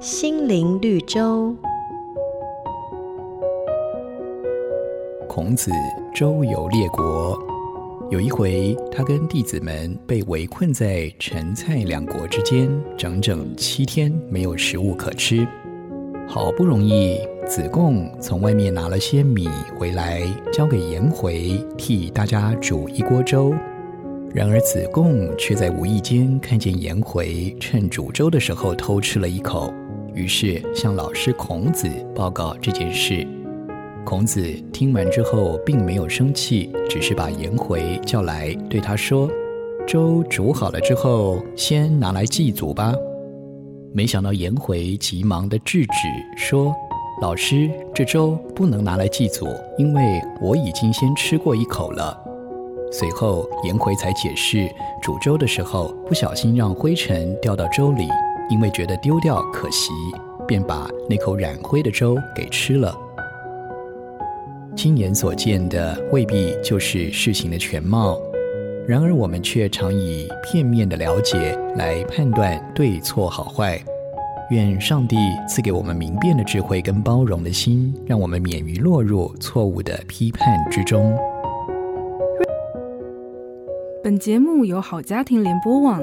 心灵绿洲。孔子周游列国，有一回，他跟弟子们被围困在陈蔡两国之间，整整七天没有食物可吃。好不容易，子贡从外面拿了些米回来，交给颜回替大家煮一锅粥。然而子贡却在无意间看见颜回趁煮粥的时候偷吃了一口，于是向老师孔子报告这件事。孔子听完之后并没有生气，只是把颜回叫来，对他说：“粥煮好了之后，先拿来祭祖吧。”没想到颜回急忙地制止说：“老师，这粥不能拿来祭祖，因为我已经先吃过一口了。”随后颜回才解释，煮粥的时候不小心让灰尘掉到粥里，因为觉得丢掉可惜，便把那口染灰的粥给吃了。亲眼所见的未必就是事情的全貌。然而，我们却常以片面的了解来判断对错好坏。愿上帝赐给我们明辨的智慧跟包容的心，让我们免于落入错误的批判之中。本节目由好家庭联播网、